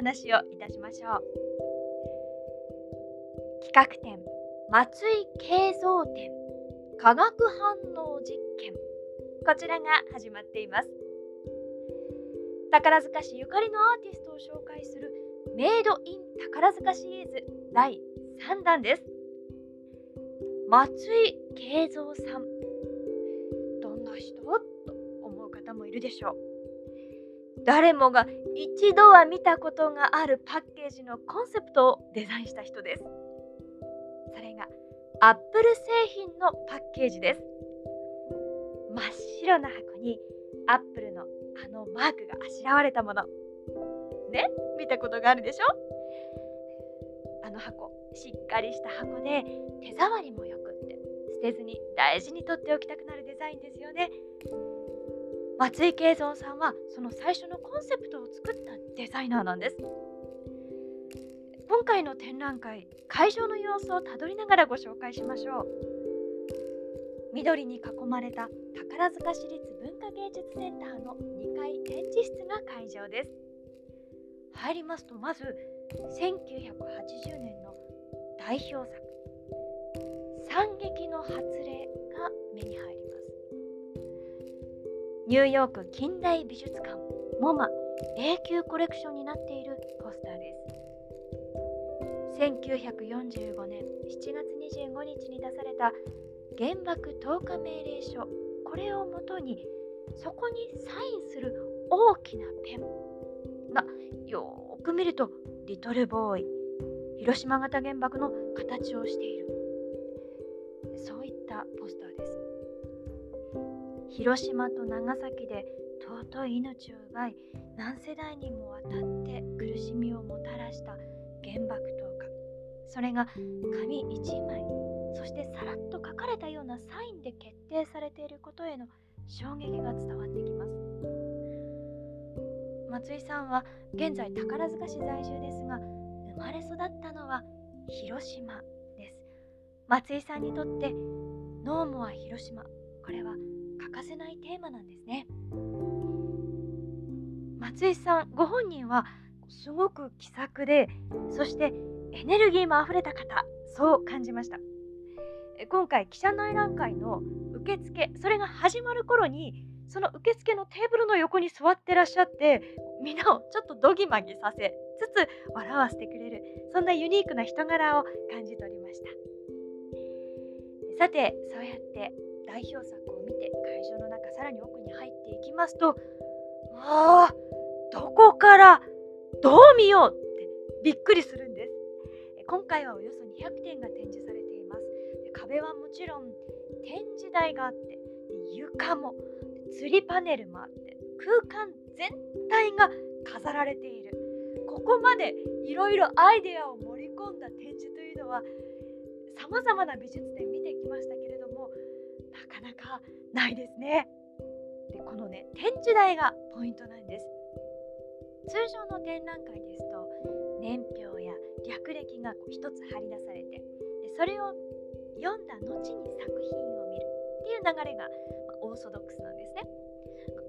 話をいたしましょう。企画展松井慶三展化学反応実験。こちらが始まっています。宝塚市ゆかりのアーティストを紹介するメイドイン宝塚シリーズ第3弾です。松井慶三さん。どんな人？と思う方もいるでしょう。誰もが一度は見たことがあるパッケージのコンセプトをデザインした人です。それがアップル製品のパッケージです。真っ白な箱にアップルのあのマークがあしらわれたもの。ね？見たことがあるでしょ？あの箱しっかりした箱で手触りもよくって捨てずに大事に取っておきたくなるデザインですよね。松井慶三さんはその最初のコンセプトを作ったデザイナーなんです。今回の展覧会会場の様子をたどりながらご紹介しましょう。緑に囲まれた宝塚市立文化芸術センターの2階展示室が会場です。入りますとまず1980年の代表作「惨劇の発令」が目に入ります。ニューヨーク近代美術館モマ永久コレクションになっているポスターです。1945年7月25日に出された原爆投下命令書。これをもとにそこにサインする大きなペン。がよーく見るとリトルボーイ。広島型原爆の形をしている。そういったポスターです。広島と長崎で尊い命を奪い何世代にもわたって苦しみをもたらした原爆投下。それが紙1枚そしてさらっと書かれたようなサインで決定されていることへの衝撃が伝わってきます。松井さんは現在宝塚市在住ですが生まれ育ったのは広島です。松井さんにとってノーモア広島これは欠かせないテーマなんですね。松井さんご本人はすごく気さくでそしてエネルギーもあふれた方そう感じました。今回記者内覧会の受付それが始まる頃にその受付のテーブルの横に座ってらっしゃってみんなをちょっとどぎまぎさせつつ笑わせてくれるそんなユニークな人柄を感じ取りました。さてそうやって代表作を見てらに奥に入っていきますとわあどこからどう見ようってびっくりするんです。今回はおよそ200点が展示されています。壁はもちろん展示台があって床も吊りパネルもあって空間全体が飾られている。ここまでいろいろアイデアを盛り込んだ展示というのはさまざまな美術展見てきましたけれどもなかなかないですね。でこのね展示台がポイントなんです。通常の展覧会ですと年表や略歴が一つ張り出されてでそれを読んだ後に作品を見るっていう流れが、まオーソドックスなんですね。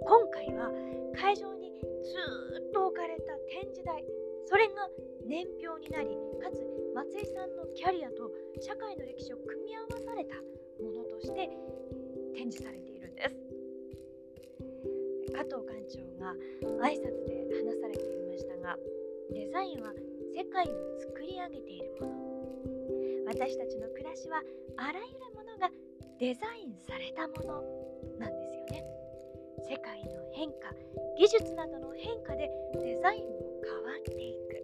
今回は会場にずっと置かれた展示台。それが年表になりかつ松井さんのキャリアと社会の歴史を組み合わされたものとして展示されているんです。加藤館長が挨拶で話されていましたがデザインは世界を作り上げているもの。私たちの暮らしはあらゆるものがデザインされたものなんですよね。世界の変化技術などの変化でデザインも変わっていく。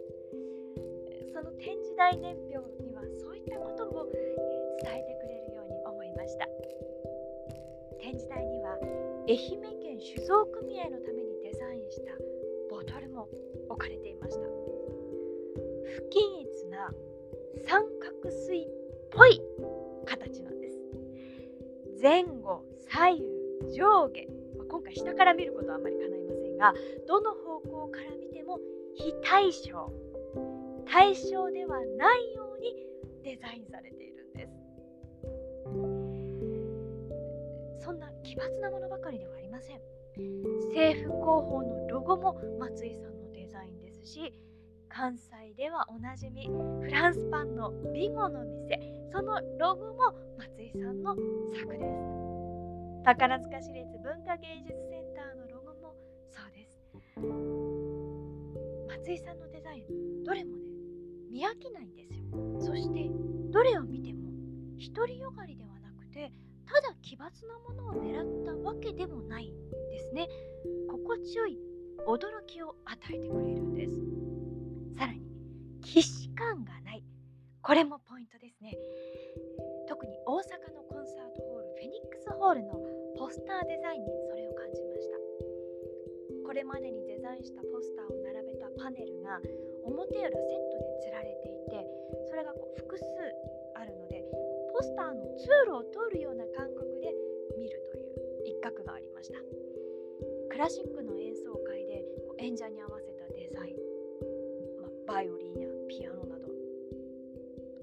その展示台年表にはそういったことも伝えてくれるように思いました。展示台には愛媛県酒造組合のためにデザインしたボトルも置かれていました。不均一な三角錐っぽい形なんです。前後左右上下、まあ、今回下から見ることはあまり叶いませんがどの方向から見ても非対称。対称ではないようにデザインされている。そんな奇抜なものばかりではありません。政府広報のロゴも松井さんのデザインですし関西ではおなじみフランスパンのビゴの店そのロゴも松井さんの作です。宝塚市立文化芸術センターのロゴもそうです。松井さんのデザインどれもね見飽きないんですよ。そしてどれを見ても独りよがりではなくてただ奇抜なものを狙ったわけでもないんですね。心地よい驚きを与えてくれるんです。さらに既視感がない。これもポイントですね。特に大阪のコンサートホールフェニックスホールのポスターデザインにそれを感じました。これまでにデザインしたポスターを並べたパネルが表裏セットで吊られていポスターの通路を通るような感覚で見るという一角がありました。クラシックの演奏会で演者に合わせたデザイン、まバイオリンやピアノなど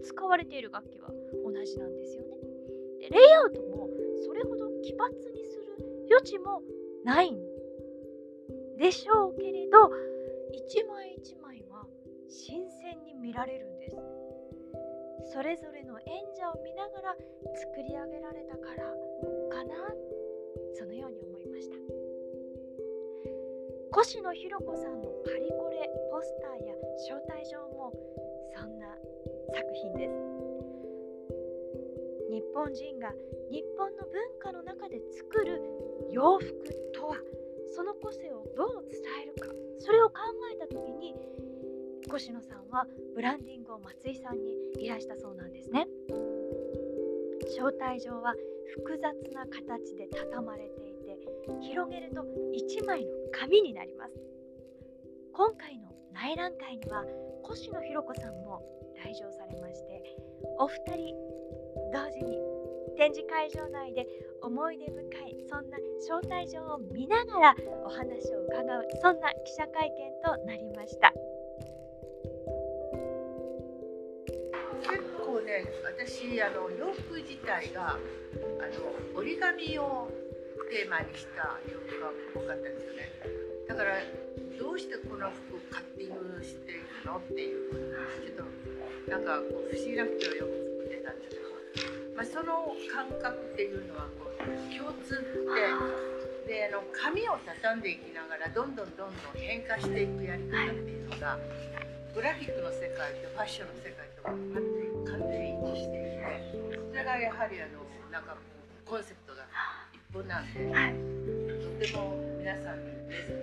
使われている楽器は同じなんですよね。でレイアウトもそれほど奇抜にする余地もないんでしょうけれど一枚一枚は新鮮に見られるんです。それぞれの演者を見ながら作り上げられたからかなそのように思いました。越野ひろ子さんのパリコレポスターや招待状もそんな作品です。日本人が日本の文化の中で作る洋服とはその個性をどう伝えるかそれを考えた時に越野さんはブランディングを松井さんに依頼したそうなんですね。招待状は複雑な形で畳まれていて広げると1枚の紙になります。今回の内覧会には越野ひろ子さんも来場されましてお二人同時に展示会場内で思い出深いそんな招待状を見ながらお話を伺うそんな記者会見となりました。ね私あの洋服自体があの折り紙をテーマにした洋服が多かったんですよね。だからどうしてこの服カッティングしているのっていうちょっとなんかこう不思議な服をよく作ってたんですけど、まあ、その感覚っていうのはこう共通ってであの紙を畳んでいきながらどんどんどんどん変化していくやり方っていうのがグラフィックの世界とファッションの世界と全完れがやはりあのなんかコンセプトが一本なんで、とても皆さんに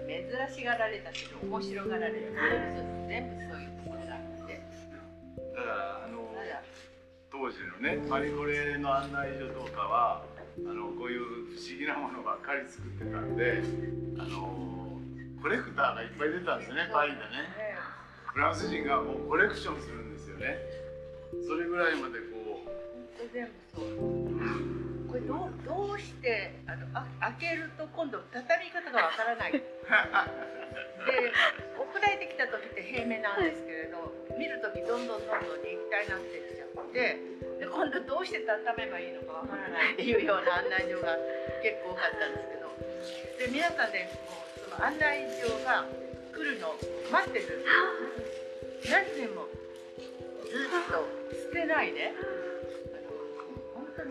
珍しがられたけど面白がられた全部そういうところがあってだからあの当時のねパリコレの案内所とかはあのこういう不思議なものばっかり作ってたんであのコレクターがいっぱい出たんですよねパリでね。フランス人がもうコレクションするんですよね。それぐらいまでこうこれどうどうしてあのあ開けると今度畳み方がわからない。で送られてきた時って平面なんですけれど見る時どんどんどんどん立体になってきちゃってで今度どうして畳めばいいのかわからないっていうような案内状が結構多かったんですけどで皆さんでもうその案内状が来るの待ってるんです何年もずっと捨てないで、本当に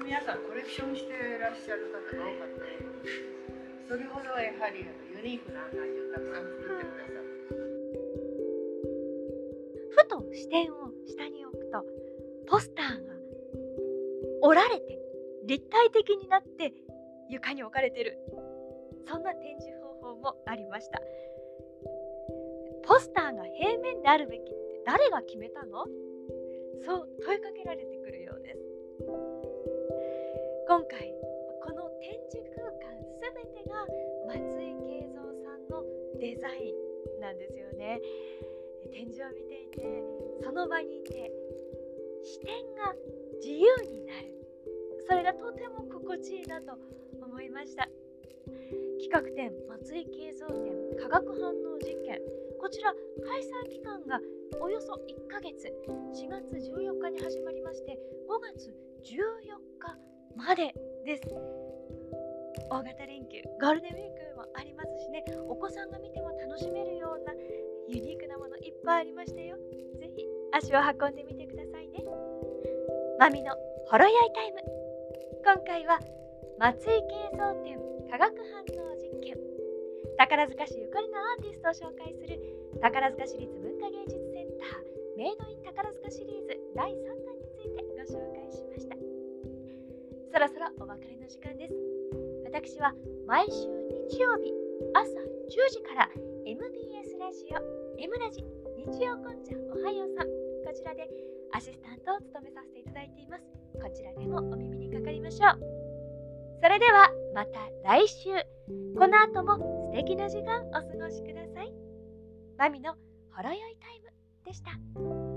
皆さんコレクションしてらっしゃる方が多かったそれほどやはりユニークな内状をたくさん作ってくださるふと視点を下に置くとポスターが折られて立体的になって床に置かれてる。そんな展示方法もありました。ポスターが平面であるべきって誰が決めたの？そう問いかけられてくるようです。今回この展示空間すべてが松井慶三さんのデザインなんですよね。展示を見ていてその場にいて視点が自由になる。それがとても心地いいなと思いました。企画展松井慶三展化学反応実験。こちら開催期間がおよそ1ヶ月。4月14日に始まりまして5月14日までです。大型連休ゴールデンウィークもありますしね。お子さんが見ても楽しめるようなユニークなものいっぱいありましたよ。ぜひ足を運んでみてくださいね。マミのほろ酔いタイム。今回は松井慶三展化学反応実験。宝塚市ゆかりのアーティストを紹介する宝塚市立文化芸術センター。メイドイン宝塚シリーズ第3そろそろお別れの時間です。私は毎週日曜日朝10時から MBS ラジオ M ラジ日曜こんちゃんおはようさん。こちらでアシスタントを務めさせていただいています。こちらでもお耳にかかりましょう。それではまた来週。この後も素敵な時間お過ごしください。マミのほろ酔いタイムでした。